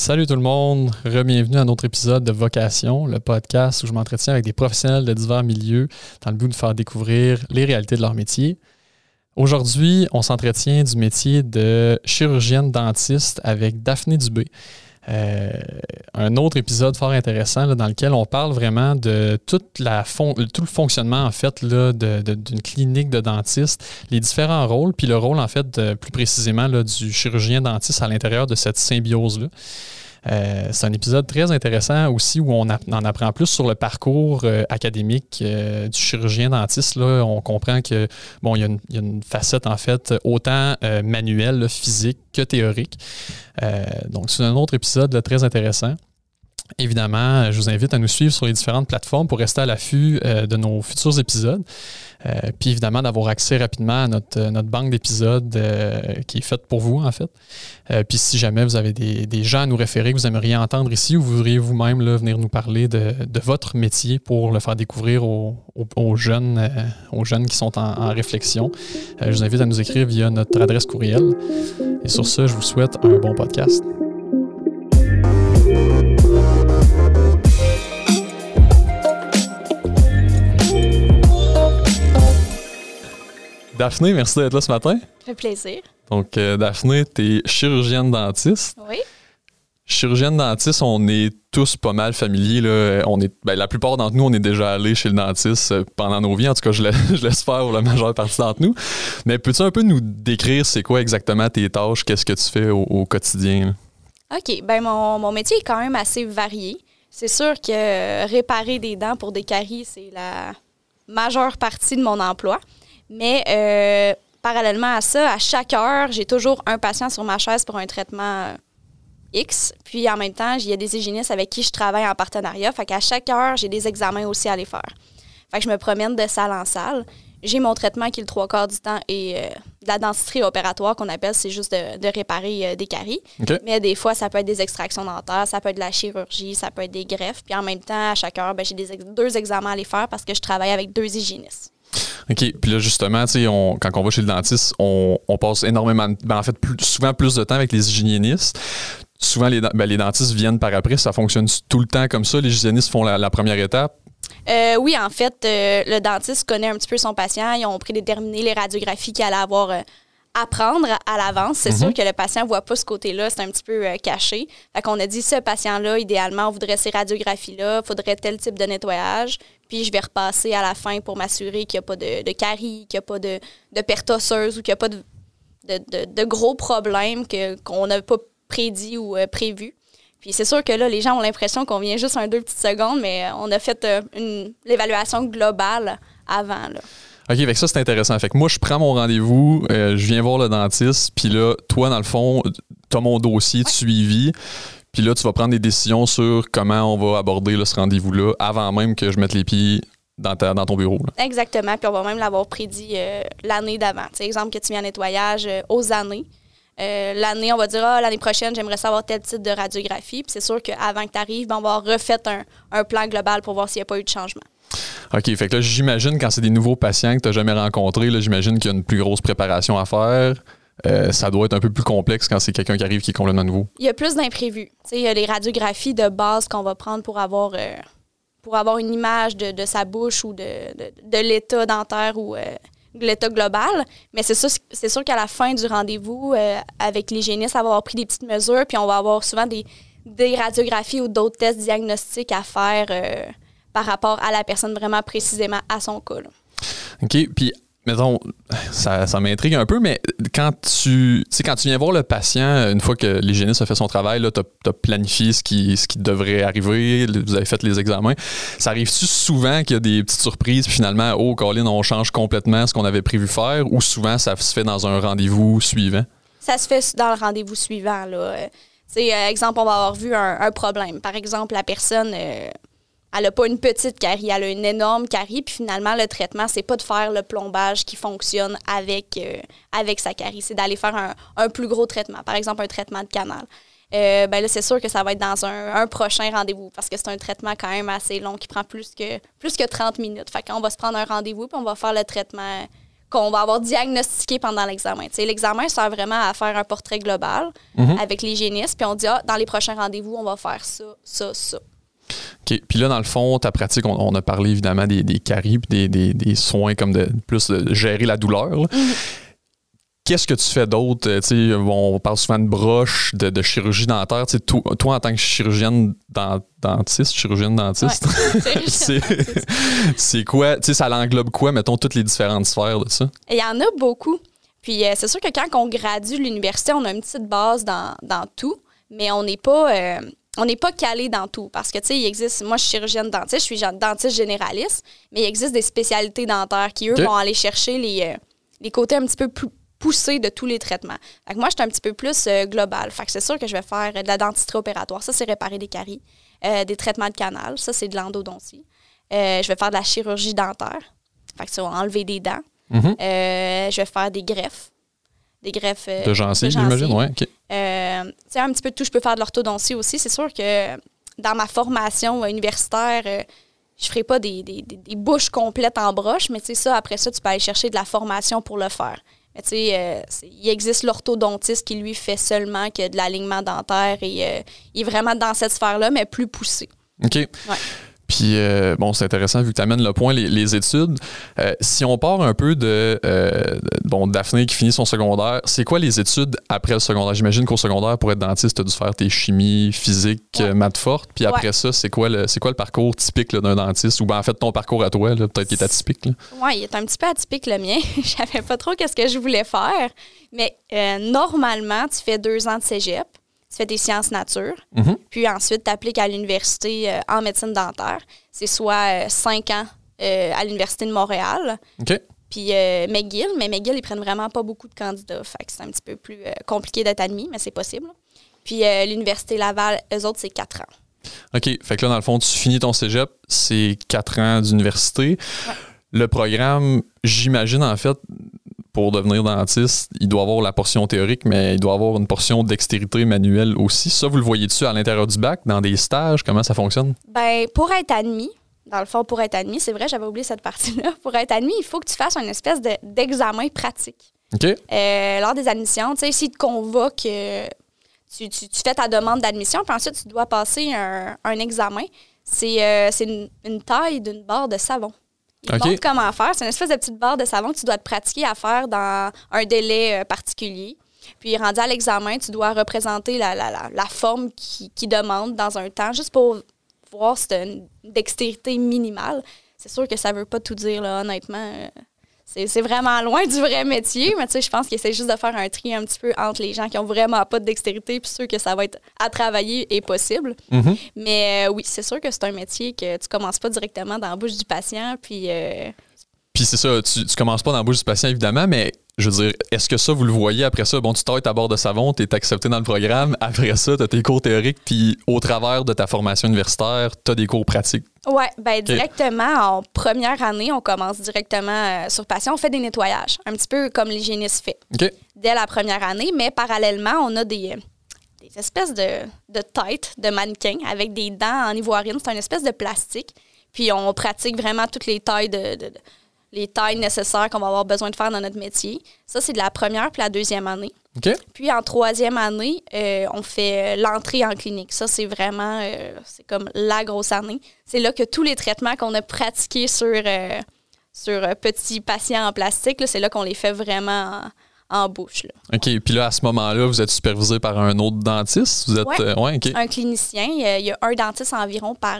Salut tout le monde, re-bienvenue à notre épisode de Vocation, le podcast où je m'entretiens avec des professionnels de divers milieux dans le but de faire découvrir les réalités de leur métier. Aujourd'hui, on s'entretient du métier de chirurgienne dentiste avec Daphné Dubé. Euh, un autre épisode fort intéressant là, dans lequel on parle vraiment de tout le fonctionnement en fait là, d'une clinique de dentiste, les différents rôles, puis le rôle en fait plus précisément là, du chirurgien dentiste à l'intérieur de cette symbiose-là. Euh, c'est un épisode très intéressant aussi où on, en apprend plus sur le parcours euh, académique euh, du chirurgien dentiste. Là. On comprend que bon, il y, a une, facette en fait autant manuelle, physique que théorique. donc c'est un autre épisode très intéressant. Évidemment, je vous invite à nous suivre sur les différentes plateformes pour rester à l'affût de nos futurs épisodes. Euh, puis évidemment, d'avoir accès rapidement à notre, euh, notre banque d'épisodes euh, qui est faite pour vous, en fait. puis si jamais vous avez des, gens à nous référer que vous aimeriez entendre ici ou vous voudriez vous-même venir nous parler de, votre métier pour le faire découvrir aux, aux, jeunes, aux jeunes qui sont en, en réflexion, je vous invite à nous écrire via notre adresse courriel. Et sur ce, je vous souhaite un bon podcast. Daphné, merci d'être là ce matin. Ça fait plaisir. Donc, euh, Daphné, tu es chirurgienne dentiste. Oui. Chirurgienne dentiste, on est tous pas mal familiers. Là. On est, ben, la plupart d'entre nous, on est déjà allés chez le dentiste euh, pendant nos vies. En tout cas, je, laisse faire pour la majeure partie d'entre nous. Mais peux-tu un peu nous décrire c'est quoi exactement tes tâches? Qu'est-ce que tu fais au, quotidien? OK. Ben, mon, mon, métier est quand même assez varié. C'est sûr que réparer des dents pour des caries, c'est la majeure partie de mon emploi. Mais euh, parallèlement à ça, à chaque heure, j'ai toujours un patient sur ma chaise pour un traitement euh, X. Puis en même temps, il y a des hygiénistes avec qui je travaille en partenariat. Fait qu'à chaque heure, j'ai des examens aussi à aller faire. Fait que je me promène de salle en salle. J'ai mon traitement qui, le trois quarts du temps, est euh, de la dentisterie opératoire qu'on appelle, c'est juste de, réparer des caries. Mais des fois, ça peut être des extractions dentaires, ça peut être de la chirurgie, ça peut être des greffes. Puis en même temps, à chaque heure, ben, j'ai deux examens à aller faire parce que je travaille avec deux hygiénistes. OK. Puis là, justement, on, quand on va chez le dentiste, on, passe énormément, ben, en fait, souvent plus de temps avec les hygiénistes. Souvent, les, ben, les dentistes viennent par après. Ça fonctionne tout le temps comme ça. Les hygiénistes font la, première étape? Euh, oui, en fait, euh, le dentiste connaît un petit peu son patient. Ils ont prédéterminé les radiographies qu'il allait avoir euh, à prendre à l'avance. C'est sûr mhm. que le patient ne voit pas ce côté-là. C'est un petit peu caché. Fait qu'on a dit, ce patient-là, idéalement, on voudrait ces radiographies-là. Il faudrait tel type de nettoyage. Puis je vais repasser à la fin pour m'assurer qu'il n'y a pas de, de caries, qu'il n'y a pas de, de perte osseuse ou qu'il n'y a pas de, de, gros problèmes qu'on n'a pas prédit ou euh, prévu. Puis c'est sûr que là, les gens ont l'impression qu'on vient juste un deux petites secondes, mais euh, on a fait euh, l'évaluation globale avant. Là. OK, avec ça, c'est intéressant. Fait que moi, je prends mon rendez-vous, je viens voir le dentiste, puis là, toi, dans le fond, tu as mon dossier de suivi. Puis là, tu vas prendre des décisions sur comment on va aborder ce rendez-vous-là avant même que je mette les pieds dans, dans ton bureau. Exactement. Puis on va même l'avoir prédit euh, l'année d'avant. Tu exemple que tu viens en nettoyage euh, aux années. Euh, l'année, on va dire, ah, l'année prochaine, j'aimerais savoir tel type de radiographie. Puis c'est sûr qu'avant que tu arrives, ben, on va refait un, un, plan global pour voir s'il n'y a pas eu de changement. OK. Fait que là, j'imagine, quand c'est des nouveaux patients que tu n'as jamais rencontrés, j'imagine qu'il y a une plus grosse préparation à faire. Euh, ça doit être un peu plus complexe quand c'est quelqu'un qui arrive qui est complètement nouveau. Il y a plus d'imprévus. Il y a les radiographies de base qu'on va prendre pour avoir, euh, pour avoir une image de, sa bouche ou de, de, l'état dentaire ou euh, de l'état global. Mais c'est sûr, c'est sûr qu'à la fin du rendez-vous avec l'hygiéniste, on va avoir pris des petites mesures, puis on va avoir souvent des, des radiographies ou d'autres tests diagnostiques à faire par rapport à la personne vraiment précisément à son cas. OK. Puis mettons, ça, ça m'intrigue un peu, mais quand tu, quand tu viens voir le patient, une fois que l'hygiéniste a fait son travail, tu as, planifié ce qui, ce qui devrait arriver, vous avez fait les examens, ça arrive-tu souvent qu'il y a des petites surprises, puis finalement, oh, Colin, on change complètement ce qu'on avait prévu faire, ou souvent ça se fait dans un rendez-vous suivant? Ça se fait dans le rendez-vous suivant. Là. C'est, euh, exemple, on va avoir vu un, problème. Par exemple, la personne... Euh, elle n'a pas une petite carie, elle a une énorme carie. Puis finalement, le traitement, c'est pas de faire le plombage qui fonctionne avec, euh, avec sa carie, c'est d'aller faire un, un, plus gros traitement, par exemple un traitement de canal. Euh, ben là, c'est sûr que ça va être dans un, un prochain rendez-vous parce que c'est un traitement quand même assez long qui prend plus que, plus que 30 minutes. Fait qu'on va se prendre un rendez-vous puis on va faire le traitement qu'on va avoir diagnostiqué pendant l'examen. L'examen sert vraiment à faire un portrait global Mhm. avec l'hygiéniste, puis on dit, ah, dans les prochains rendez-vous, on va faire ça, ça, ça. OK. Puis là, dans le fond, ta pratique, on, on a parlé évidemment des, des caries puis des, des- des soins comme de plus de gérer la douleur. là. Qu'est-ce que tu fais d'autre? Euh, on parle souvent de broche, de, de chirurgie dentaire. Toi, toi, en tant que chirurgienne dent- dentiste, chirurgienne dentiste, c'est c'est quoi? Tu sais, ça l'englobe quoi, mettons, toutes les différentes sphères de ça? Il y en a beaucoup. Puis euh, c'est sûr que quand on gradue l'université, on a une petite base dans, dans tout, mais on n'est pas euh, on n'est pas calé dans tout parce que tu sais, il existe moi je suis chirurgienne dentiste, je suis dentiste généraliste, mais il existe des spécialités dentaires qui eux vont aller chercher les euh, les côtés un petit peu plus poussés de tous les traitements. Fait que moi, je suis un petit peu plus euh, global. Fait que c'est sûr que je vais faire de la dentisterie opératoire. Ça, c'est réparer des caries. Euh, des traitements de canal. Ça, c'est de l'endodontie. Euh, je vais faire de la chirurgie dentaire. Fait que ça va enlever des dents. Mhm. Je vais faire des greffes. Des greffes. De gencives, j'imagine? Ouais. Euh, tu sais, un petit peu de tout. Je peux faire de l'orthodontie aussi. C'est sûr que dans ma formation euh, universitaire, euh, je ferai pas des, des- des- bouches complètes en broche, mais tu sais, ça, après ça, tu peux aller chercher de la formation pour le faire. Mais tu sais, euh, il existe l'orthodontiste qui, lui, fait seulement que de l'alignement dentaire et il est vraiment dans cette sphère-là, mais plus poussé. OK. Puis, euh, bon, c'est intéressant vu que tu amènes le point, les, les études. Euh, si on part un peu de, euh, de- bon, Daphné qui finit son secondaire, c'est quoi les études après le secondaire? J'imagine qu'au secondaire, pour être dentiste, tu as dû faire tes chimies, physique, Ouais. maths fortes. Puis après ça, c'est quoi, le, quoi le parcours typique d'un dentiste? Ou ben, en fait, ton parcours à toi, peut-être qui est atypique. Oui, il est un petit peu atypique le mien. Je savais pas trop qu'est-ce que je voulais faire. Mais normalement, tu fais deux ans de cégep, tu fais des sciences nature, Mhm. puis ensuite, tu appliques à l'université euh, en médecine dentaire. C'est soit euh, cinq ans euh, à l'Université de Montréal, OK. puis McGill. Mais McGill, ils prennent vraiment pas beaucoup de candidats. Fait que c'est un petit peu plus compliqué d'être admis, mais c'est possible. Puis l'Université Laval, eux autres, c'est quatre ans. OK. Fait que là, dans le fond, tu finis ton cégep, c'est quatre ans d'université. Le programme, j'imagine, en fait, pour devenir dentiste, il doit avoir la portion théorique, mais il doit avoir une portion dextérité manuelle aussi. Ça, vous le voyez-tu à l'intérieur du bac, dans des stages? Comment ça fonctionne? Ben, pour être admis, dans le fond, pour être admis, c'est vrai, j'avais oublié cette partie-là. Pour être admis, il faut que tu fasses une espèce de- d'examen pratique. OK? Euh, lors des admissions, tu sais, s'ils te convoquent, euh, tu, tu- tu fais ta demande d'admission, puis ensuite, tu dois passer un, un examen. C'est euh, une taille d'une barre de savon. Ils te OK. montrent comment faire. C'est une espèce de petite barre de savon que tu dois te pratiquer à faire dans un délai euh, particulier. Puis, rendu à l'examen, tu dois représenter la, la, la, la forme qui, qui demande dans un temps, juste pour voir si tu as une dextérité minimale. C'est sûr que ça veut pas tout dire, là, honnêtement. C'est vraiment loin du vrai métier, mais tu sais, je pense qu'il essaie juste de faire un tri un petit peu entre les gens qui ont vraiment pas de dextérité puis ceux que ça va être à travailler et possible. Mhm. Mais euh, oui, c'est sûr que c'est un métier que tu commences pas directement dans la bouche du patient, puis euh, Puis c'est ça, tu, tu commences pas dans la bouche du patient, évidemment, mais je veux dire, est-ce que ça, vous le voyez après ça? Bon, tu t'arrêtes à bord de savon, tu es accepté dans le programme. Après ça, tu as tes cours théoriques, puis au travers de ta formation universitaire, tu as des cours pratiques. Ouais, ben directement en première année, on commence directement euh, sur patient, on fait des nettoyages, un petit peu comme l'hygiéniste fait OK? dès la première année, mais parallèlement, on a des, des espèces de, de têtes de mannequins avec des dents en ivoirine. C'est une espèce de plastique. Puis on pratique vraiment toutes les tailles de, de- de- les tailles nécessaires qu'on va avoir besoin de faire dans notre métier. Ça, c'est de la première puis la deuxième année. Puis en troisième année, euh, on fait euh, l'entrée en clinique. Ça, c'est vraiment, euh, c'est comme la grosse année. C'est là que tous les traitements qu'on a pratiqués sur, euh, sur petits patients en plastique, c'est là qu'on les fait vraiment en, en bouche. là. OK. Puis là, à ce moment-là, vous êtes supervisé par un autre dentiste? Vous êtes. Ouais. ouais, OK. Un clinicien, il y a un dentiste environ par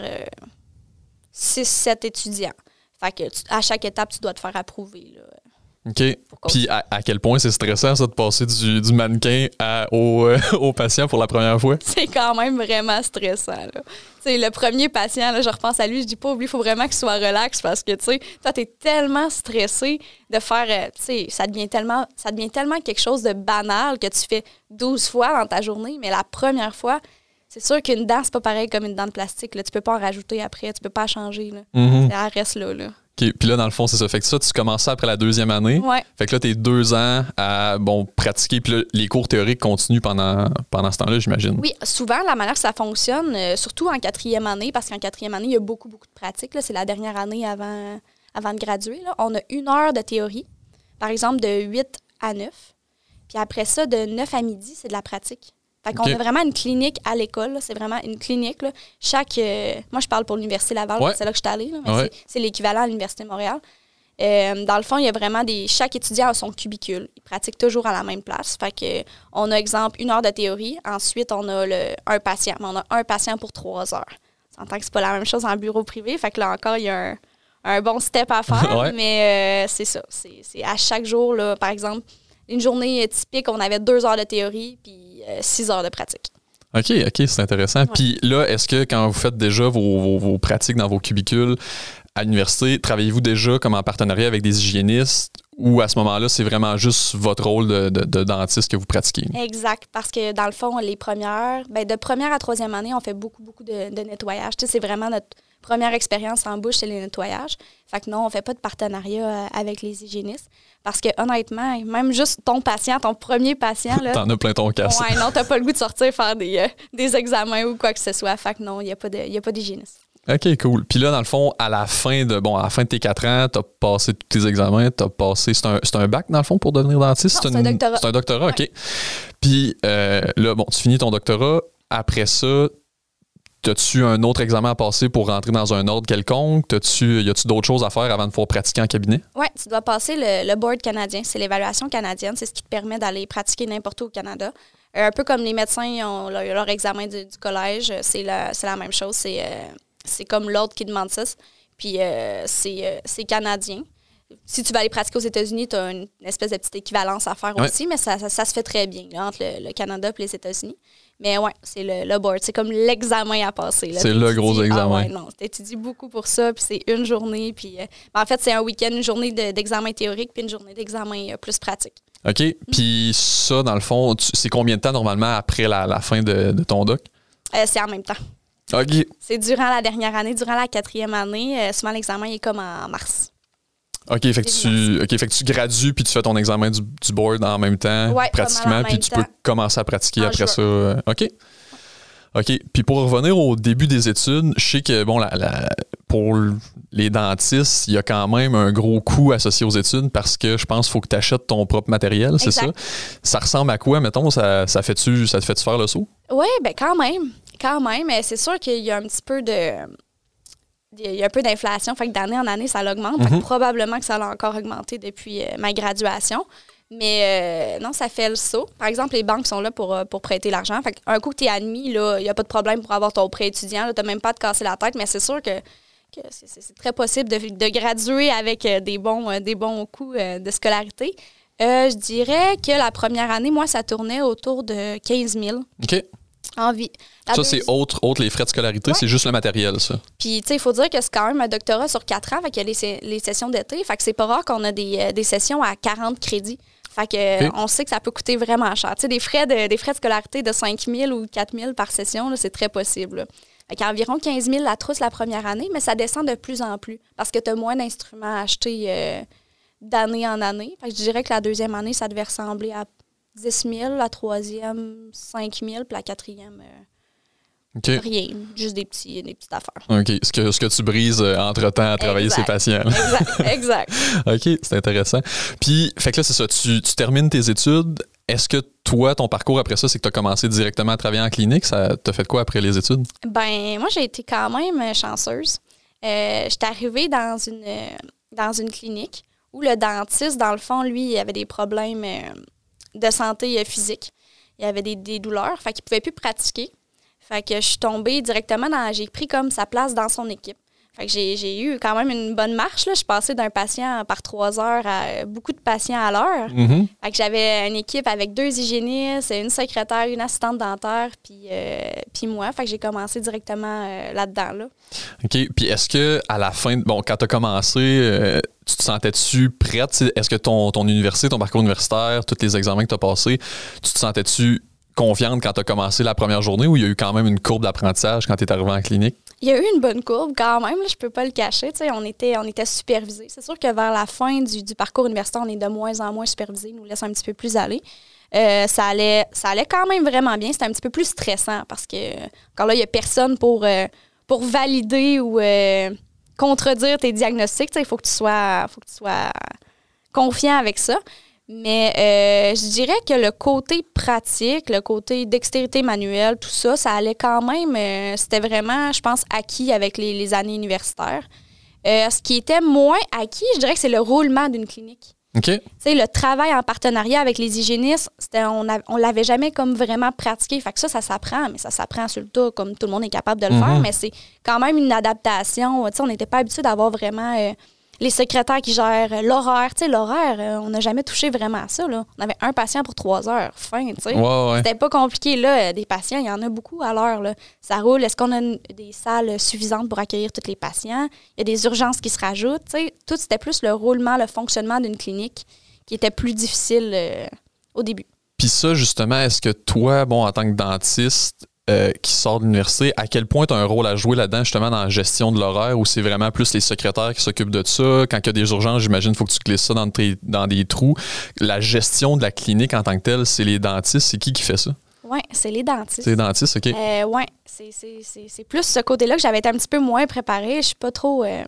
6-7 étudiants. Fait que tu- à chaque étape, tu dois te faire approuver. Là. OK. Puis à, à quel point c'est stressant, ça, de passer du, du mannequin à- au, euh, au patient pour la première fois? c'est quand même vraiment stressant. Là. Le premier patient, là, je repense à lui, je dis pas, oublie, il faut vraiment qu'il soit relax parce que, tu sais, toi, t'es tellement stressé de faire, euh, tu sais, ça devient tellement, ça devient tellement quelque chose de banal que tu fais 12 fois dans ta journée, mais la première fois, c'est sûr qu'une dent, c'est pas pareil comme une dent de plastique. Là. Tu peux pas en rajouter après, tu peux pas changer. Là. Mhm. Elle reste là. Puis là, dans le fond, c'est ça. Fait que ça, tu commences ça après la deuxième année. Ouais. Fait que là, t'es deux ans à bon, pratiquer. Puis là, les cours théoriques continuent pendant, pendant ce temps-là, j'imagine. Oui, souvent, la manière que ça fonctionne, euh, surtout en quatrième année, parce qu'en quatrième année, il y a beaucoup, beaucoup de pratiques. C'est la dernière année avant, avant de graduer. là. On a une heure de théorie. par exemple, de 8 à 9. Puis après ça, de 9 à midi, c'est de la pratique. Fait qu'on a vraiment une clinique à l'école. C'est vraiment une clinique. là. Chaque. euh, moi, je parle pour l'Université Laval, Ouais. c'est là que je suis allée. Ouais. c'est- l'équivalent à l'Université de Montréal. Euh, dans le fond, il y a vraiment des. Chaque étudiant a son cubicule. Il pratique toujours à la même place. Fait que on a, exemple, une heure de théorie. Ensuite, on a le, un patient. Mais on a un patient pour trois heures. On s'entend que c'est pas la même chose en bureau privé. Fait que là encore, il y a un, un bon step à faire. Ouais. Mais euh, c'est ça. C'est à chaque jour, là, par exemple, une journée typique, on avait deux heures de théorie puis six heures de pratique. OK, OK, c'est intéressant. Puis là, est-ce que quand vous faites déjà vos, vos- vos pratiques dans vos cubicules à l'université, travaillez-vous déjà comme en partenariat avec des hygiénistes ou à ce moment-là, c'est vraiment juste votre rôle de, de- de dentiste que vous pratiquez? Exact, parce que dans le fond, les premières, ben de première à troisième année, on fait beaucoup, beaucoup de, de nettoyage. Tu sais, c'est vraiment notre première expérience en bouche, c'est les nettoyages. Fait que non, on fait pas de partenariat euh, avec les hygiénistes. Parce que honnêtement, même juste ton patient, ton premier patient, là, T'en as plein ton casse. ouais, non, t'as pas le goût de sortir faire des, euh, des examens ou quoi que ce soit. Fait que non, il n'y a pas d'hygiéniste. OK, cool. Puis là, dans le fond, à la fin de bon, à la fin de tes quatre ans, t'as passé tous tes examens, t'as passé. C'est un, un bac, dans le fond, pour devenir dentiste? C'est un doctorat. C'est un doctorat, OK. Puis euh, là, bon, tu finis ton doctorat. Après ça, as-tu un autre examen à passer pour rentrer dans un ordre quelconque? T'as-tu, y a-tu d'autres choses à faire avant de pouvoir pratiquer en cabinet? Oui, tu dois passer le, le board canadien. C'est l'évaluation canadienne. C'est ce qui te permet d'aller pratiquer n'importe où au Canada. Euh, un peu comme les médecins ont leur, leur examen du, du collège, c'est la, c'est la même chose. C'est, euh, c'est comme l'ordre qui demande ça. Puis euh, c'est, c'est canadien. Si tu vas aller pratiquer aux États-Unis, tu as une espèce de petite équivalence à faire Ouais. aussi, mais ça, ça, ça se fait très bien là, entre le, le Canada et les États-Unis. Mais ouais, c'est le, le board. C'est comme l'examen à passer. C'est le gros examen. Ah ouais, non, t'étudies beaucoup pour ça, puis c'est une journée. Puis, euh, ben, en fait, c'est un week-end, une journée de- d'examen théorique, puis une journée d'examen euh, plus pratique. OK. Puis ça, dans le fond, c'est combien de temps normalement après la, la fin de, de ton doc? Euh, c'est en même temps. OK. C'est durant la dernière année, durant la quatrième année. souvent, l'examen est comme en mars. OK, fait que tu, OK, fait que tu gradues puis tu fais ton examen du, du board en même temps, Ouais, pratiquement, en puis tu temps. peux commencer à pratiquer En après ça. euh, OK. OK. Puis pour revenir au début des études, je sais que bon, la- la- pour les dentistes, il y a quand même un gros coût associé aux études parce que je pense qu'il faut que tu achètes ton propre matériel, c'est ça? Ça ressemble à quoi, mettons? Ça, ça, fait-tu, ça te fait-tu faire le saut? Oui, ben quand même. Quand même. C'est sûr qu'il y a un petit peu de. Il y a un peu d'inflation. Fait que d'année en année, ça l'augmente. Mhm. probablement que ça l'a encore augmenté depuis euh, ma graduation. Mais euh, non, ça fait le saut. Par exemple, les banques sont là pour, euh, pour prêter l'argent. Fait un coup que tu es admis, il n'y a pas de problème pour avoir ton prêt étudiant. Tu n'as même pas à te casser la tête. Mais c'est sûr que, que c'est- très possible de, de graduer avec des bons, des bons coûts de scolarité. Je dirais que la première année, moi, ça tournait autour de 15 000 OK. La ça, c'est autre, autre les frais de scolarité, Ouais. c'est juste le matériel, ça. Puis, tu sais, il faut dire que c'est quand même un doctorat sur quatre ans, fait qu'il y a les, sessions d'été. Fait que c'est pas rare qu'on a des, euh, des sessions à 40 crédits. Fait que euh, on sait que ça peut coûter vraiment cher. Tu sais, des frais de, des frais de scolarité de 5 000 ou 4 000 par session, c'est très possible. là. Fait qu'environ 15 000 la trousse la première année, mais ça descend de plus en plus parce que tu as moins d'instruments à acheter euh, d'année en année. Fait que je dirais que la deuxième année, ça devait ressembler à 10 000, la troisième, 5 000, puis la quatrième, euh, rien. Juste des, petits, des petites affaires. OK. Ce que, ce que tu brises euh, entre-temps à travailler Exact. ses patients. Exact, exact. OK, c'est intéressant. Puis, fait que là, c'est ça. Tu, tu termines tes études. Est-ce que toi, ton parcours après ça, c'est que tu as commencé directement à travailler en clinique? Ça t'a fait quoi après les études? Ben, moi, j'ai été quand même euh, chanceuse. Euh, J'étais arrivée dans une, dans une clinique où le dentiste, dans le fond, lui, il avait des problèmes de santé euh, physique. Il avait des, des douleurs, fait qu'il pouvait plus pratiquer. Fait que je suis tombée directement dans... J'ai pris comme sa place dans son équipe. Fait que j'ai eu quand même une bonne marche. Là. Je passée d'un patient par trois heures à euh, beaucoup de patients à l'heure. Mhm. Fait que j'avais une équipe avec deux hygiénistes, une secrétaire, une assistante dentaire, puis, euh, puis moi. Fait que j'ai commencé directement euh, là-dedans. Là. OK. Puis, est-ce que à la fin, bon, quand tu as commencé, euh, tu te sentais-tu prête? Est-ce que ton, ton université, ton parcours universitaire, tous les examens que tu as passés, tu te sentais-tu confiante quand tu as commencé la première journée ou il y a eu quand même une courbe d'apprentissage quand tu es arrivé en clinique? Il y a eu une bonne courbe quand même, là, je peux pas le cacher. On était, on était supervisés. C'est sûr que vers la fin du, du parcours universitaire, on est de moins en moins supervisés. Nous laissent un petit peu plus aller. Euh, ça, allait, ça allait quand même vraiment bien. C'était un petit peu plus stressant parce que, encore là, il n'y a personne pour, euh, pour valider ou euh, contredire tes diagnostics. Il faut que tu sois, faut que tu sois confiant avec ça. Mais euh, je dirais que le côté pratique, le côté dextérité manuelle, tout ça, ça allait quand même. euh, C'était vraiment, je pense, acquis avec les, les années universitaires. Euh, ce qui était moins acquis, je dirais que c'est le roulement d'une clinique. OK. Tu sais, le travail en partenariat avec les hygiénistes, on on l'avait jamais comme vraiment pratiqué. Fait que ça, ça s'apprend, mais ça s'apprend sur le tas, comme tout le monde est capable de le Mhm. faire. Mais c'est quand même une adaptation. Tu sais, on n'était pas habitué d'avoir vraiment les secrétaires qui gèrent l'horaire. Tu sais, l'horaire, euh, on n'a jamais touché vraiment à ça. Là. On avait un patient pour trois heures. Fin, tu sais. Ouais, ouais. C'était pas compliqué, là. euh, Des patients, il y en a beaucoup à l'heure, là. Ça roule. Est-ce qu'on a une- des salles suffisantes pour accueillir tous les patients? Il y a des urgences qui se rajoutent, tu sais. Tout, c'était plus le roulement, le fonctionnement d'une clinique qui était plus difficile euh, au début. Puis ça, justement, est-ce que toi, bon, en tant que dentiste euh, qui sort de l'université, à quel point tu as un rôle à jouer là-dedans, justement, dans la gestion de l'horaire, ou c'est vraiment plus les secrétaires qui s'occupent de ça? Quand il y a des urgences, j'imagine, il faut que tu glisses ça dans, tes- dans des trous. La gestion de la clinique en tant que telle, c'est les dentistes. C'est qui qui fait ça? Oui, c'est les dentistes. C'est les dentistes, OK. Euh, ouais, c'est, plus ce côté-là que j'avais été un petit peu moins préparée. Je suis pas trop euh,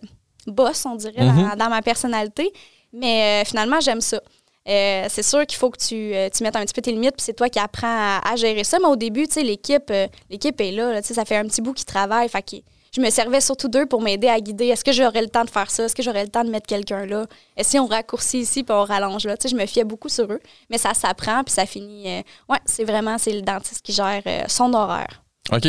boss, on dirait, Mhm. dans, dans ma personnalité. Mais euh, finalement, j'aime ça. Euh, c'est sûr qu'il faut que tu, euh, tu mettes un petit peu tes limites, puis c'est toi qui apprends à, à gérer ça. Mais au début, tu sais, l'équipe, euh, l'équipe est là. ça fait un petit bout qu'ils travaillent. Fait que je me servais surtout d'eux pour m'aider à guider. Est-ce que j'aurais le temps de faire ça? Est-ce que j'aurais le temps de mettre quelqu'un là? Et si on raccourcit ici puis on rallonge là? Tu sais, je me fiais beaucoup sur eux. Mais ça s'apprend, puis ça finit. ouais, c'est vraiment c'est le dentiste qui gère son horaire. OK.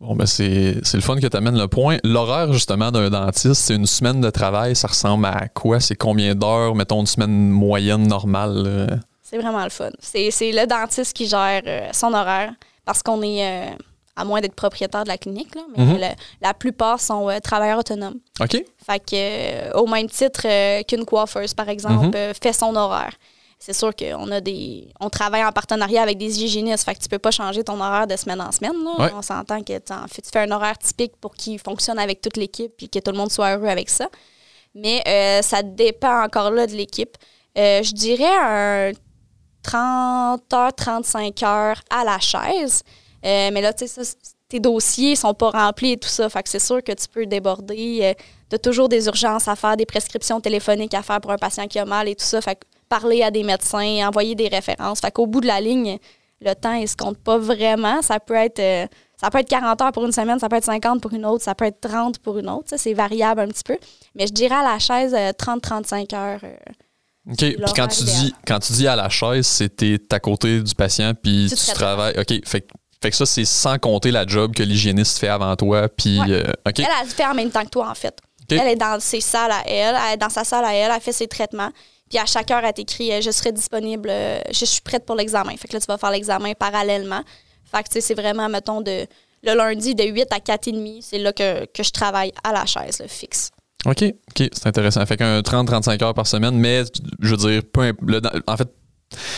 Bon, ben c'est le fun que tu amènes le point. L'horaire, justement, d'un dentiste, c'est une semaine de travail. Ça ressemble à quoi? C'est combien d'heures, mettons, une semaine moyenne normale? là? C'est vraiment le fun. C'est le dentiste qui gère euh, son horaire parce qu'on est, euh, à moins d'être propriétaire de la clinique, là, mais Mhm. le- la plupart sont euh, travailleurs autonomes. OK? Fait que, euh, au même titre euh, qu'une coiffeuse, par exemple, Mhm. euh, fait son horaire. C'est sûr qu'on a des. On travaille en partenariat avec des hygiénistes, fait que tu peux pas changer ton horaire de semaine en semaine. là. Ouais. On s'entend que tu fais un horaire typique pour qu'il fonctionne avec toute l'équipe et que tout le monde soit heureux avec ça. Mais euh, ça dépend encore là de l'équipe. Euh, je dirais un 30 heures, 35 heures à la chaise. Euh, mais là, tu sais, tes dossiers sont pas remplis et tout ça. Fait que c'est sûr que tu peux déborder. tu as toujours des urgences à faire, des prescriptions téléphoniques à faire pour un patient qui a mal et tout ça. Fait que parler à des médecins, envoyer des références. Fait qu'au bout de la ligne, le temps, il se compte pas vraiment. Ça peut être. euh, ça peut être 40 heures pour une semaine, ça peut être 50 pour une autre, ça peut être 30 pour une autre. Ça, C'est variable un petit peu. Mais je dirais à la chaise euh, 30-35 heures. euh, OK. Puis quand tu, dis, quand tu dis à la chaise, c'est t'es à côté du patient, puis Tu travailles. OK. Fait, que- fait que ça, c'est sans compter la job que l'hygiéniste fait avant toi, puis. Ouais. euh, OK. Elle, elle le fait en même temps que toi, en fait. Elle est dans ses salles à elle, elle est dans sa salle à elle, elle fait ses traitements. Puis à chaque heure, elle t'écrit euh, Je serai disponible, euh, je suis prête pour l'examen. Fait que là, tu vas faire l'examen parallèlement. Fait que c'est vraiment, mettons, de, le lundi de 8 à 4h30, c'est là que, que je travaille à la chaise, le fixe. OK, OK, c'est intéressant. Fait qu'un 30-35 heures par semaine, mais je veux dire, peu le- en fait,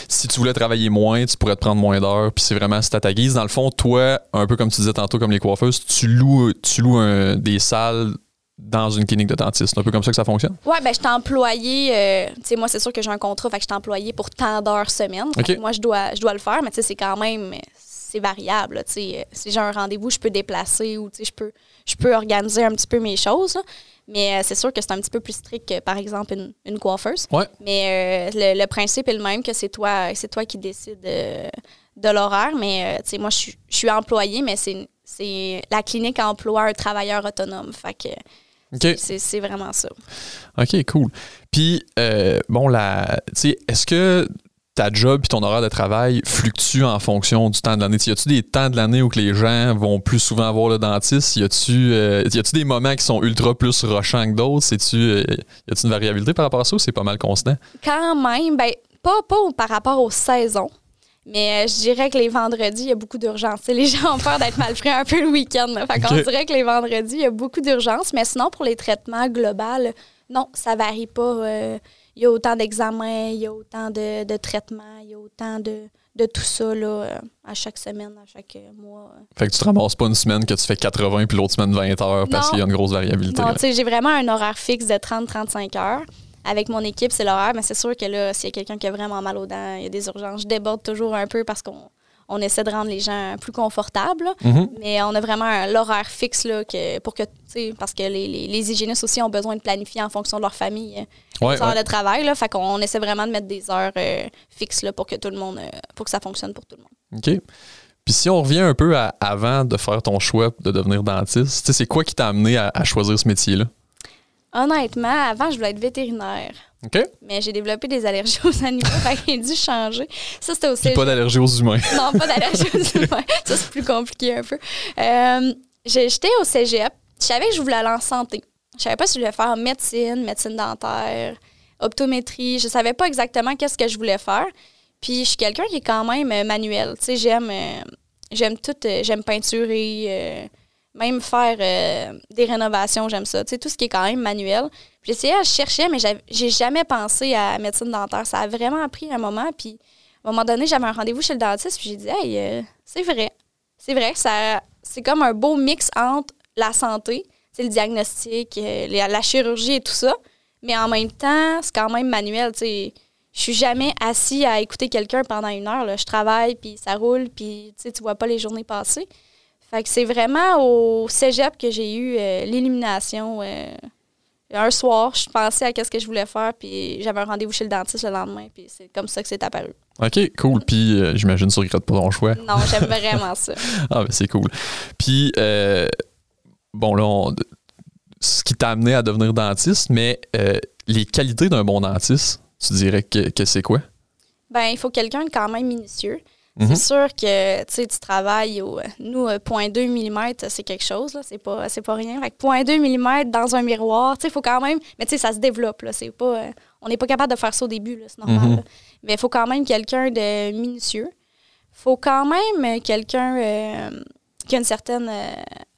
si tu voulais travailler moins, tu pourrais te prendre moins d'heures, puis c'est vraiment si à ta guise. Dans le fond, toi, un peu comme tu disais tantôt, comme les coiffeuses, tu loues, tu loues des salles dans une clinique de dentiste. C'est un peu comme ça que ça fonctionne? Ouais, ben je t'ai employé, euh, tu sais, moi, c'est sûr que j'ai un contrat, fait que je t'ai employé pour tant d'heures semaine. Moi, je dois, je dois le faire, mais tu sais, c'est quand même, c'est variable, là, tu sais. Euh, Si j'ai un rendez-vous, je peux déplacer ou, tu sais, je peux, je peux organiser un petit peu mes choses, là. Mais euh, c'est sûr que c'est un petit peu plus strict que, par exemple, une, une coiffeuse. Ouais. Mais euh, le, le principe est le même, que c'est toi, c'est toi qui décides euh, de l'horaire. Mais, tu sais, moi, je suis- je suis employée, mais c'est c'est la clinique emploie un travailleur autonome. Fait que OK. c'est vraiment ça. OK, cool. Puis, euh, bon, la, tu sais, est-ce que ta job et ton horaire de travail fluctuent en fonction du temps de l'année? Y a-tu des temps de l'année où que les gens vont plus souvent voir le dentiste? Y a-tu euh, des moments qui sont ultra plus rochants que d'autres? C'est-tu, euh, y a-tu une variabilité par rapport à ça ou c'est pas mal constant? Quand même, ben, pas, pas par rapport aux saisons. Mais euh, je dirais que les vendredis, il y a beaucoup d'urgence. Les gens ont peur d'être mal pris un peu le week-end. Fait qu'on dirait que les vendredis, il y a beaucoup d'urgence. Mais sinon, pour les traitements globaux, non, ça varie pas. euh, Il y a autant d'examens, il y a autant de, de traitements, il y a autant de, de tout ça là, euh, à chaque semaine, à chaque mois. Fait que tu te ramasses pas une semaine que tu fais 80 puis l'autre semaine 20 heures parce qu'il y a une grosse variabilité. Non, j'ai vraiment un horaire fixe de 30-35 heures. Avec mon équipe, c'est l'horaire, mais c'est sûr que là, s'il y a quelqu'un qui a vraiment mal aux dents, il y a des urgences, je déborde toujours un peu parce qu'on on essaie de rendre les gens plus confortables. Mhm. Mais on a vraiment l'horaire fixe là, que, pour que, tu sais, parce que les, les, les hygiénistes aussi ont besoin de planifier en fonction de leur famille euh, Ouais, ouais. de travail. Là, fait qu'on essaie vraiment de mettre des heures euh, fixes là, pour que tout le monde, euh, pour que ça fonctionne pour tout le monde. OK. Puis si on revient un peu à avant de faire ton choix de devenir dentiste, c'est quoi qui t'a amené à, à choisir ce métier-là? Honnêtement, avant, je voulais être vétérinaire. OK? Mais j'ai développé des allergies aux animaux, fait j'ai dû changer. Ça, c'était aussi. Pas d'allergie aux humains. Non, pas d'allergie aux humains. Ça, c'est plus compliqué un peu. Euh, J'étais au cégep. Je savais que je voulais aller en santé. Je savais pas si je voulais faire médecine, médecine dentaire, optométrie. Je savais pas exactement qu'est-ce que je voulais faire. Puis je suis quelqu'un qui est quand même euh, manuel. Tu sais, j'aime euh, j'aime tout, euh, j'aime peinturer, même faire euh, des rénovations, j'aime ça. Tu sais, tout ce qui est quand même manuel. J'essayais, je cherchais, mais j'ai jamais pensé à médecine dentaire. Ça a vraiment pris un moment. Puis à un moment donné, j'avais un rendez-vous chez le dentiste, puis j'ai dit, hey, euh, c'est vrai. C'est vrai ça, c'est comme un beau mix entre la santé, le diagnostic, euh, la, chirurgie et tout ça, mais en même temps, c'est quand même manuel. Je suis jamais assis à écouter quelqu'un pendant une heure. là. Je travaille, puis ça roule, puis tu vois pas les journées passer. Fait que c'est vraiment au cégep que j'ai eu euh, l'illumination. euh, un soir, je pensais à qu'est-ce que je voulais faire, puis j'avais un rendez-vous chez le dentiste le lendemain, puis c'est comme ça que c'est apparu. OK, cool. Puis euh, j'imagine que tu regrettes pas ton choix. Non, j'aime vraiment ça. Ah, ben c'est cool. Puis, bon, là, on- ce qui t'a amené à devenir dentiste, mais les qualités d'un bon dentiste, tu dirais que, que c'est quoi? Ben, il faut quelqu'un quand même minutieux. Mhm. C'est sûr que tu travailles au. Nous, euh, 0.2 mm, c'est quelque chose, là. C'est pas, pas rien. Fait que 0.2 mm dans un miroir, tu sais, il faut quand même. Mais tu sais, ça se développe, là. C'est pas. euh, on n'est pas capable de faire ça au début. C'est normal. Mhm. là. Mais il faut quand même quelqu'un de minutieux. faut quand même euh, quelqu'un euh, qui a une certaine euh,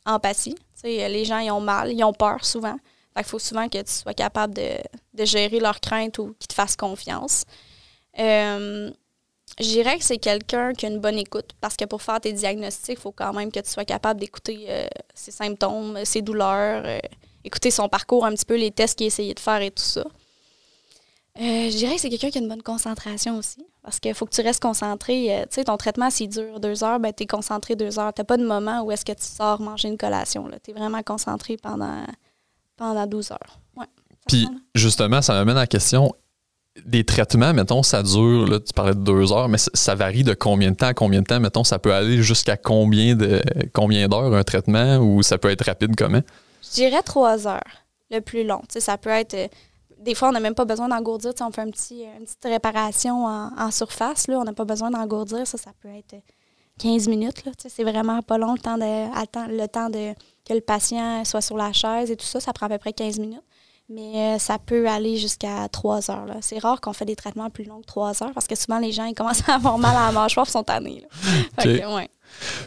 empathie. Les gens, ils ont mal, ils ont peur souvent. Fait qu'il faut souvent que tu sois capable de, de gérer leurs craintes ou qu'ils te fassent confiance. Euh, je dirais que c'est quelqu'un qui a une bonne écoute parce que pour faire tes diagnostics, il faut quand même que tu sois capable d'écouter euh, ses symptômes, ses douleurs, euh, écouter son parcours un petit peu, les tests qu'il a essayé de faire et tout ça. Euh, je dirais que c'est quelqu'un qui a une bonne concentration aussi. Parce qu'il faut que tu restes concentré. Euh, tu sais, ton traitement, s'il dure deux heures, ben, tu es concentré deux heures. Tu pas de moment où est-ce que tu sors manger une collation. Tu es vraiment concentré pendant, pendant 12 heures. Ouais, Puis, justement, ça m'amène à la question des traitements, mettons, ça dure, tu parlais de deux heures, mais ça, varie de combien de temps à combien de temps, mettons, ça peut aller jusqu'à combien de combien d'heures un traitement ou ça peut être rapide comment? Je dirais trois heures, le plus long. Ça peut être. euh, des fois, on n'a même pas besoin d'engourdir. On fait un petit, une petite réparation en, surface. Là. On n'a pas besoin d'engourdir. Ça, ça peut être 15 minutes. Là. Tu sais, C'est vraiment pas long le temps, de, attends- le temps de, que le patient soit sur la chaise et tout ça. Ça prend à peu près 15 minutes. Mais euh, ça peut aller jusqu'à 3 heures. là. C'est rare qu'on fait des traitements plus longs que 3 heures parce que souvent, les gens ils commencent à avoir mal à la mâchoire et sont tannés. là. Fait que, ouais.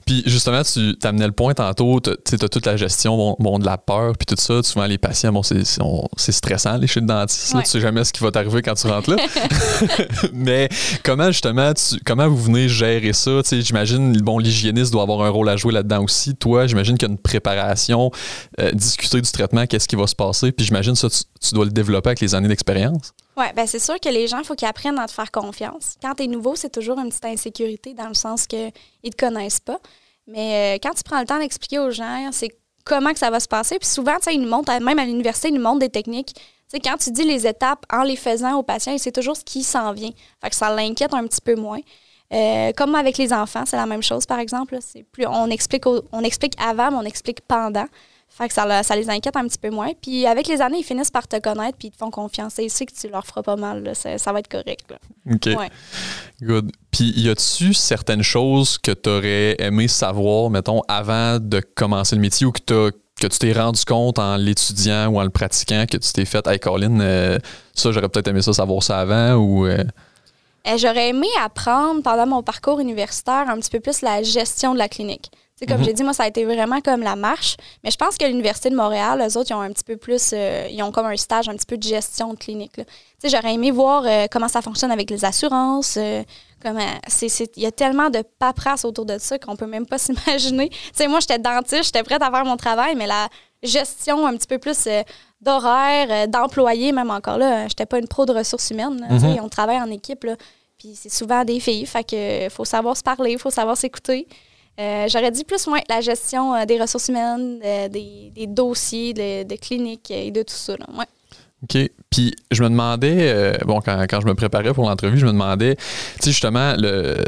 Puis justement, tu t'amenais le point tantôt, tu as toute la gestion bon, bon, de la peur, puis tout ça. Souvent, les patients, bon, c'est stressant aller chez le dentiste. là. Tu sais jamais ce qui va t'arriver quand tu rentres là. Mais comment justement, tu, comment vous venez gérer ça? Tu sais, J'imagine, bon, l'hygiéniste doit avoir un rôle à jouer là-dedans aussi. Toi, j'imagine qu'il y a une préparation, euh, discuter du traitement, qu'est-ce qui va se passer. Puis j'imagine ça, tu, tu dois le développer avec les années d'expérience. Oui, ben c'est sûr que les gens, il faut qu'ils apprennent à te faire confiance. Quand tu es nouveau, c'est toujours une petite insécurité dans le sens qu'ils ne te connaissent pas. Mais euh, quand tu prends le temps d'expliquer aux gens, c'est comment que ça va se passer. Puis souvent, tu sais, ils nous montrent, même à l'université, ils nous montrent des techniques. Tu quand tu dis les étapes en les faisant aux patients, sait toujours ce qui s'en vient. Fait que ça l'inquiète un petit peu moins. Euh, comme avec les enfants, c'est la même chose, par exemple. C'est plus, on, explique au- on explique avant, mais on explique pendant. Fait que ça, les inquiète un petit peu moins. Puis avec les années, ils finissent par te connaître puis ils te font confiance. Et ils savent que tu leur feras pas mal. là. Ça, ça va être correct. là. OK. Ouais. Good. Puis, y a-tu certaines choses que tu aurais aimé savoir, mettons, avant de commencer le métier ou que, que tu t'es rendu compte en l'étudiant ou en le pratiquant, que tu t'es fait, hey Colin, euh, ça, j'aurais peut-être aimé ça savoir ça avant ou. euh, Euh, J'aurais aimé apprendre pendant mon parcours universitaire un petit peu plus la gestion de la clinique. Sais, comme Mhm. j'ai dit, moi, ça a été vraiment comme la marche. Mais je pense que l'Université de Montréal, eux autres, ils ont un petit peu plus, euh, ils ont comme un stage un petit peu de gestion de clinique. là. Tu sais, j'aurais aimé voir euh, comment ça fonctionne avec les assurances. euh, c'est, c'est- il y a tellement de paperasse autour de ça qu'on peut même pas s'imaginer. Tu sais, moi, j'étais dentiste, j'étais prête à faire mon travail, mais la gestion un petit peu plus d'horaire, d'employés, même encore là, j'étais pas une pro de ressources humaines. là. Tu sais, Mhm. On travaille en équipe. Là. Puis c'est souvent des filles, fait que faut savoir se parler, il faut savoir s'écouter. Euh, j'aurais dit plus moins la gestion euh, des ressources humaines, des, dossiers, de, cliniques et de tout ça. Ouais. OK. Puis je me demandais, bon, quand, quand, je me préparais pour l'entrevue, je me demandais, tu sais, justement, le,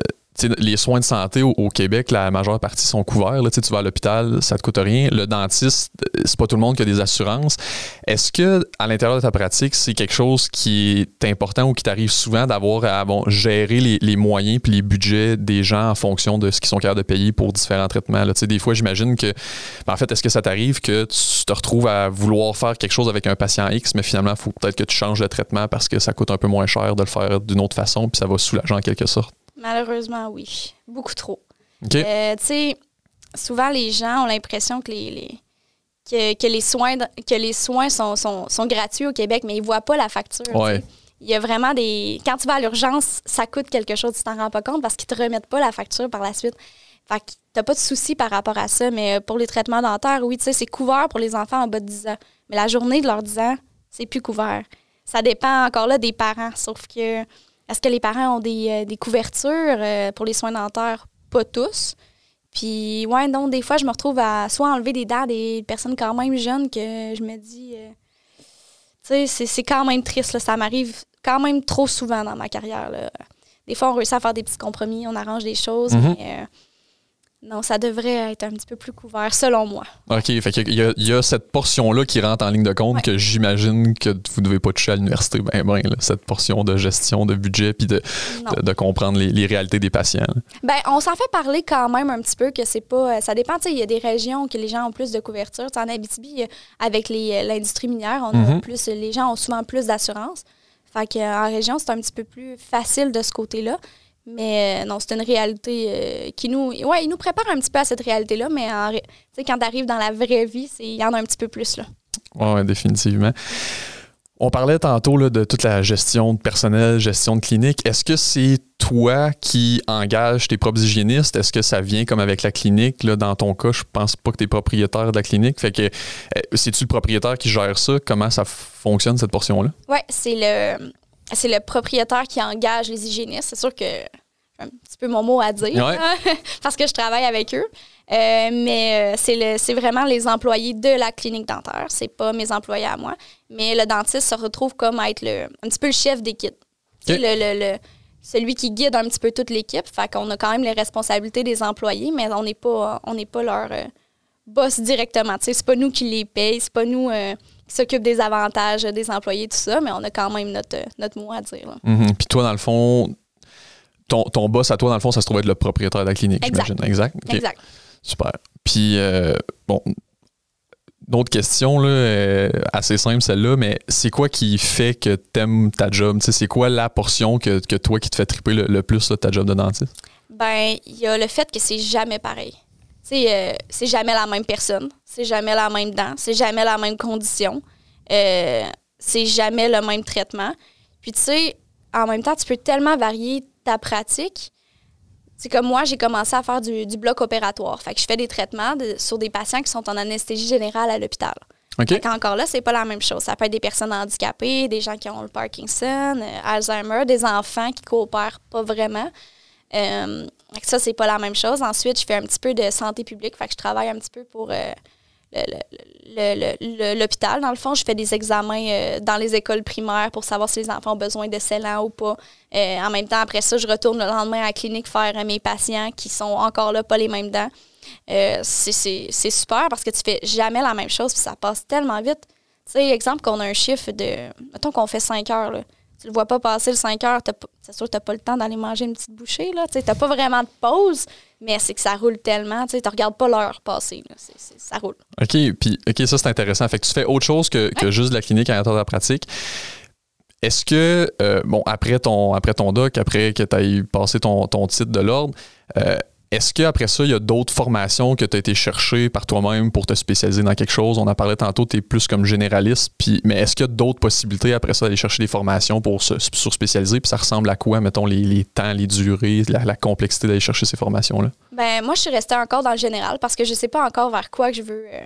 les soins de santé au, Québec, la majeure partie sont couverts. Tu vas à l'hôpital, ça te coûte rien. Le dentiste, c'est pas tout le monde qui a des assurances. Est-ce que à l'intérieur de ta pratique, c'est quelque chose qui est important ou qui t'arrive souvent d'avoir à gérer les, moyens puis les budgets des gens en fonction de ce qu'ils sont capables de payer pour différents traitements? Des fois, j'imagine que, ben, en fait, est-ce que ça t'arrive que tu te retrouves à vouloir faire quelque chose avec un patient X, mais finalement, il faut peut-être que tu changes le traitement parce que ça coûte un peu moins cher de le faire d'une autre façon puis ça va soulager en quelque sorte? Malheureusement, oui. Beaucoup trop. Euh, tu sais, souvent les gens ont l'impression que les, que, les soins, que les soins sont, sont, gratuits au Québec, mais ils ne voient pas la facture. Il y a vraiment des. Quand tu vas à l'urgence, ça coûte quelque chose, tu t'en rends pas compte parce qu'ils te remettent pas la facture par la suite. Fait que t'as pas de souci par rapport à ça, mais pour les traitements dentaires, oui, tu sais, c'est couvert pour les enfants en bas de 10 ans. Mais la journée de leurs 10 ans, c'est plus couvert. Ça dépend encore là des parents, sauf que est-ce que les parents ont des, euh, couvertures euh, pour les soins dentaires? Pas tous. Puis, ouais, donc, des fois, je me retrouve à soit enlever des dents des personnes quand même jeunes que je me dis. Euh, tu sais, c'est quand même triste. Ça m'arrive quand même trop souvent dans ma carrière. Des fois, on réussit à faire des petits compromis, on arrange des choses, mm-hmm. mais non, ça devrait être un petit peu plus couvert, selon moi. OK, fait qu'il y, a, il y a cette portion-là qui rentre en ligne de compte que j'imagine que vous ne devez pas toucher à l'université, ben, ben cette portion de gestion de budget puis de, de, comprendre les, réalités des patients. Ben, on s'en fait parler quand même un petit peu que c'est pas. Ça dépend, il y a des régions que les gens ont plus de couverture. T'sais, en Abitibi, avec les, l'industrie minière, on a mm-hmm. plus, les gens ont souvent plus d'assurance. Fait qu'en région, c'est un petit peu plus facile de ce côté-là. Mais euh, non, c'est une réalité euh, qui nous. Ouais, il nous prépare un petit peu à cette réalité-là, mais quand tu arrives dans la vraie vie, il y en a un petit peu plus. là. Oui, définitivement. On parlait tantôt là, de toute la gestion de personnel, gestion de clinique. Est-ce que c'est toi qui engages tes propres hygiénistes? Est-ce que ça vient comme avec la clinique? Là, dans ton cas, je pense pas que tu es propriétaire de la clinique. Fait que euh, c'est-tu le propriétaire qui gère ça? Comment ça fonctionne, cette portion-là? Oui, c'est le c'est le propriétaire qui engage les hygiénistes. C'est sûr que un petit peu mon mot à dire parce que je travaille avec eux. Euh, mais euh, c'est vraiment les employés de la clinique dentaire. C'est pas mes employés à moi. Mais le dentiste se retrouve comme être le, un petit peu le chef d'équipe. Le, celui qui guide un petit peu toute l'équipe. Fait qu'on a quand même les responsabilités des employés, mais on n'est pas, on pas leur euh, boss directement. C'est pas nous qui les payent, c'est pas nous s'occupe des avantages des employés, tout ça, mais on a quand même notre, notre mot à dire. Mm-hmm. Puis toi, dans le fond, ton, ton, boss à toi, dans le fond, ça se trouve être le propriétaire de la clinique, j'imagine. Exact. Exact. Super. Puis, euh, bon, d'autres questions, là, euh, assez simple celle-là, mais c'est quoi qui fait que t'aimes ta job? c'est quoi la portion que, que, toi qui te fait triper le, plus de ta job de dentiste? Ben, il y a le fait que c'est jamais pareil. Euh, c'est jamais la même personne, c'est jamais la même dent, c'est jamais la même condition, euh, c'est jamais le même traitement. Puis tu sais, en même temps, tu peux tellement varier ta pratique. C'est comme moi, j'ai commencé à faire du, bloc opératoire. Fait que je fais des traitements sur des patients qui sont en anesthésie générale à l'hôpital. Encore là, c'est pas la même chose. Ça peut être des personnes handicapées, des gens qui ont le Parkinson, euh, Alzheimer, des enfants qui coopèrent pas vraiment. Euh, ça, c'est pas la même chose. Ensuite, je fais un petit peu de santé publique. Fait que je travaille un petit peu pour euh, l'hôpital. Dans le fond, je fais des examens euh, dans les écoles primaires pour savoir si les enfants ont besoin de scellants ou pas. Euh, en même temps, après ça, je retourne le lendemain à la clinique faire mes patients qui sont encore là, pas les mêmes dents. c'est super parce que tu fais jamais la même chose puis ça passe tellement vite. Tu sais, exemple qu'on a un chiffre de... Mettons qu'on fait 5 heures, là tu le vois pas passer le 5 heures, c'est sûr que tu n'as pas le temps d'aller manger une petite bouchée. Tu n'as pas vraiment de pause, mais c'est que ça roule tellement. Tu ne regardes pas l'heure passer. ça roule. OK, puis OK, ça c'est intéressant. Fait que tu fais autre chose que, juste de la clinique à l'intérieur de la pratique. Est-ce que, euh, bon, après ton, après ton doc, après que tu aies passé ton, ton titre de l'ordre, euh, est-ce qu'après ça, il y a d'autres formations que tu as été chercher par toi-même pour te spécialiser dans quelque chose? On a parlé tantôt, tu es plus comme généraliste, puis, mais est-ce qu'il y a d'autres possibilités après ça d'aller chercher des formations pour se sur-spécialiser? Puis ça ressemble à quoi, mettons, les, temps, les durées, la, complexité d'aller chercher ces formations-là? Ben moi, je suis restée encore dans le général parce que je sais pas encore vers quoi que je veux. Euh,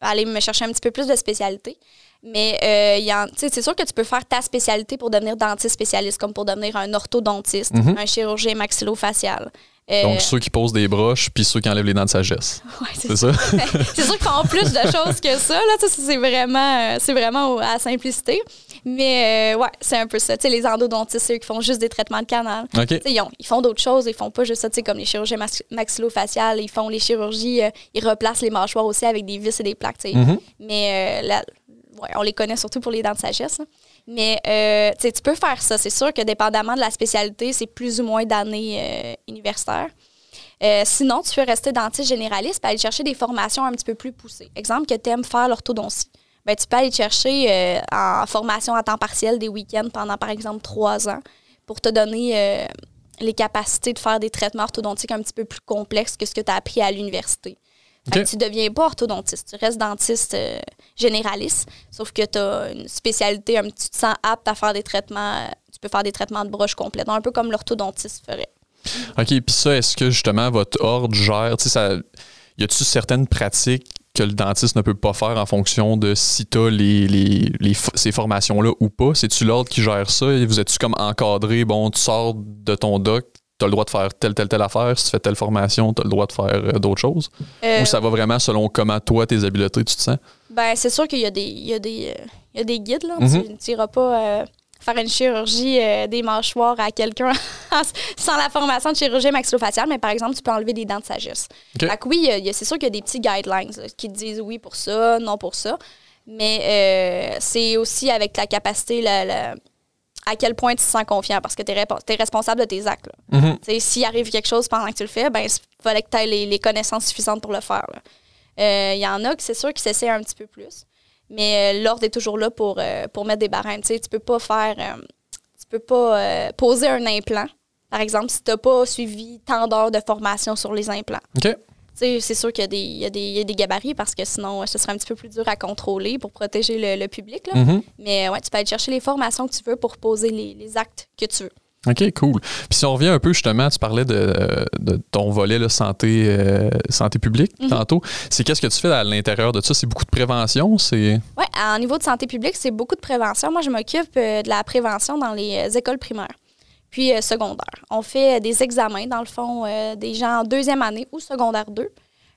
aller me chercher un petit peu plus de spécialité. Mais euh, c'est sûr que tu peux faire ta spécialité pour devenir dentiste spécialiste, comme pour devenir un orthodontiste, Mhm. un chirurgien maxillofacial. Euh, Donc, ceux qui posent des broches, puis ceux qui enlèvent les dents de sagesse. ouais, c'est ça? c'est sûr qu'ils font plus de choses que ça. Là, c'est vraiment, euh, c'est vraiment à la simplicité. Mais euh, ouais, c'est un peu ça. Les endodontistes, c'est eux qui font juste des traitements de canal. Ils, ont- ils font d'autres choses, ils font pas juste ça, comme les chirurgiens max- maxillofaciales, ils font les chirurgies, euh, ils replacent les mâchoires aussi avec des vis et des plaques. Mhm. Mais euh, la- ouais, on les connaît surtout pour les dents de sagesse. là. Mais euh, tu peux faire ça. C'est sûr que dépendamment de la spécialité, c'est plus ou moins d'années euh, universitaires. Euh, sinon, tu peux rester dentiste généraliste et aller chercher des formations un petit peu plus poussées. Exemple, que tu aimes faire l'orthodontie. Ben, tu peux aller chercher en formation à temps partiel des week-ends pendant, par exemple, trois ans pour te donner les capacités de faire des traitements orthodontiques un petit peu plus complexes que ce que tu as appris à l'université. Fait OK. que Tu ne deviens pas orthodontiste, tu restes dentiste euh, généraliste, sauf que tu as une spécialité, un, tu te sens apte à faire des traitements, euh, tu peux faire des traitements de broche complète, un peu comme l'orthodontiste ferait. OK, puis ça, est-ce que justement votre ordre gère, tu sais, y a-tu certaines pratiques que le dentiste ne peut pas faire en fonction de si tu as les, les, ces formations-là ou pas? C'est-tu l'ordre qui gère ça? Et vous êtes-tu comme encadré, bon, tu sors de ton doc, tu as le droit de faire telle, telle, telle affaire, si tu fais telle formation, tu as le droit de faire euh, d'autres choses? Euh, Ou ça va vraiment selon comment toi, tes habiletés, tu te sens? Ben, c'est sûr qu'il y a des, il y a des, euh, il y a des guides. Là. Mhm. Tu n'iras pas euh, faire une chirurgie euh, des mâchoires à quelqu'un sans la formation de chirurgie maxillofaciale, mais par exemple, tu peux enlever des dents de sagesse. OK. Fait que oui, c'est sûr qu'il y a des petits guidelines là, qui te disent oui pour ça, non pour ça. Mais euh, c'est aussi avec la capacité, la- la- à quel point tu te sens confiant parce que tu es, responsable de tes actes. sais, S'il arrive quelque chose pendant que tu le fais, ben, il fallait que tu aies les, les connaissances suffisantes pour le faire. Euh, Il y en a que c'est sûr qui s'essaient un petit peu plus. Mais euh, l'ordre est toujours là pour, euh, pour mettre des barèmes. Tu peux pas faire. tu peux pas poser un implant, par exemple, si tu n'as pas suivi tant d'heures de formation sur les implants. OK. C'est sûr qu'il y, a des- il y, y a des gabarits parce que sinon, ce serait un petit peu plus dur à contrôler pour protéger le, le public. là. Mhm. Mais ouais, tu peux aller chercher les formations que tu veux pour poser les, les actes que tu veux. OK, cool. Puis si on revient un peu justement, tu parlais de, de ton volet là, santé, euh, santé publique Mhm. tantôt. C'est qu'est-ce que tu fais à l'intérieur de ça? C'est beaucoup de prévention? C'est. Oui, en niveau de santé publique, c'est beaucoup de prévention. Moi, je m'occupe euh, de la prévention dans les euh, écoles primaires, puis euh, secondaires. On fait euh, des examens, dans le fond, euh, des gens en deuxième année ou secondaire 2.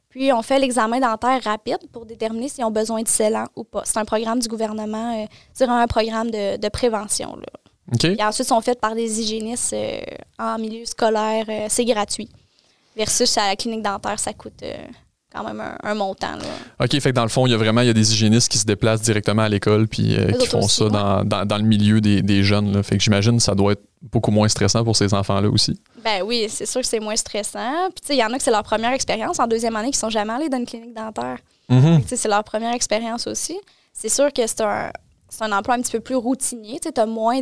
Puis, on fait l'examen dentaire rapide pour déterminer s'ils ont besoin de scellant ou pas. C'est un programme du gouvernement, euh, c'est vraiment un programme de, de prévention. Là. Et ensuite, sont faites par des hygiénistes en milieu scolaire. c'est gratuit. Versus à la clinique dentaire, ça coûte quand même un, un montant. Là. OK, fait que dans le fond, il y a vraiment il y a des hygiénistes qui se déplacent directement à l'école puis euh, qui font aussi, ça ouais. dans, dans, dans le milieu des, des jeunes. Là. Fait que j'imagine que ça doit être beaucoup moins stressant pour ces enfants-là aussi. Ben oui, c'est sûr que c'est moins stressant. Puis tu sais, il y en a que c'est leur première expérience en deuxième année qui sont jamais allés dans une clinique dentaire. Mhm. Sais, c'est leur première expérience aussi. C'est sûr que c'est un, un emploi un petit peu plus routinier. Tu as moins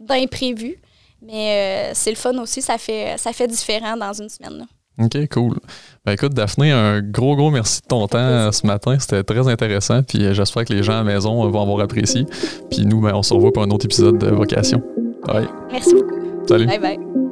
d'imprévus. Mais euh, c'est le fun aussi. Ça fait, ça fait différent dans une semaine. là. OK, cool. Ben écoute, Daphné, un gros, gros merci de ton temps ce matin. C'était très intéressant. Puis euh, j'espère que les gens à la maison euh, vont avoir apprécié. Puis nous, ben, on se revoit pour un autre épisode de Vocation. Bye. Merci beaucoup. Salut. Bye bye.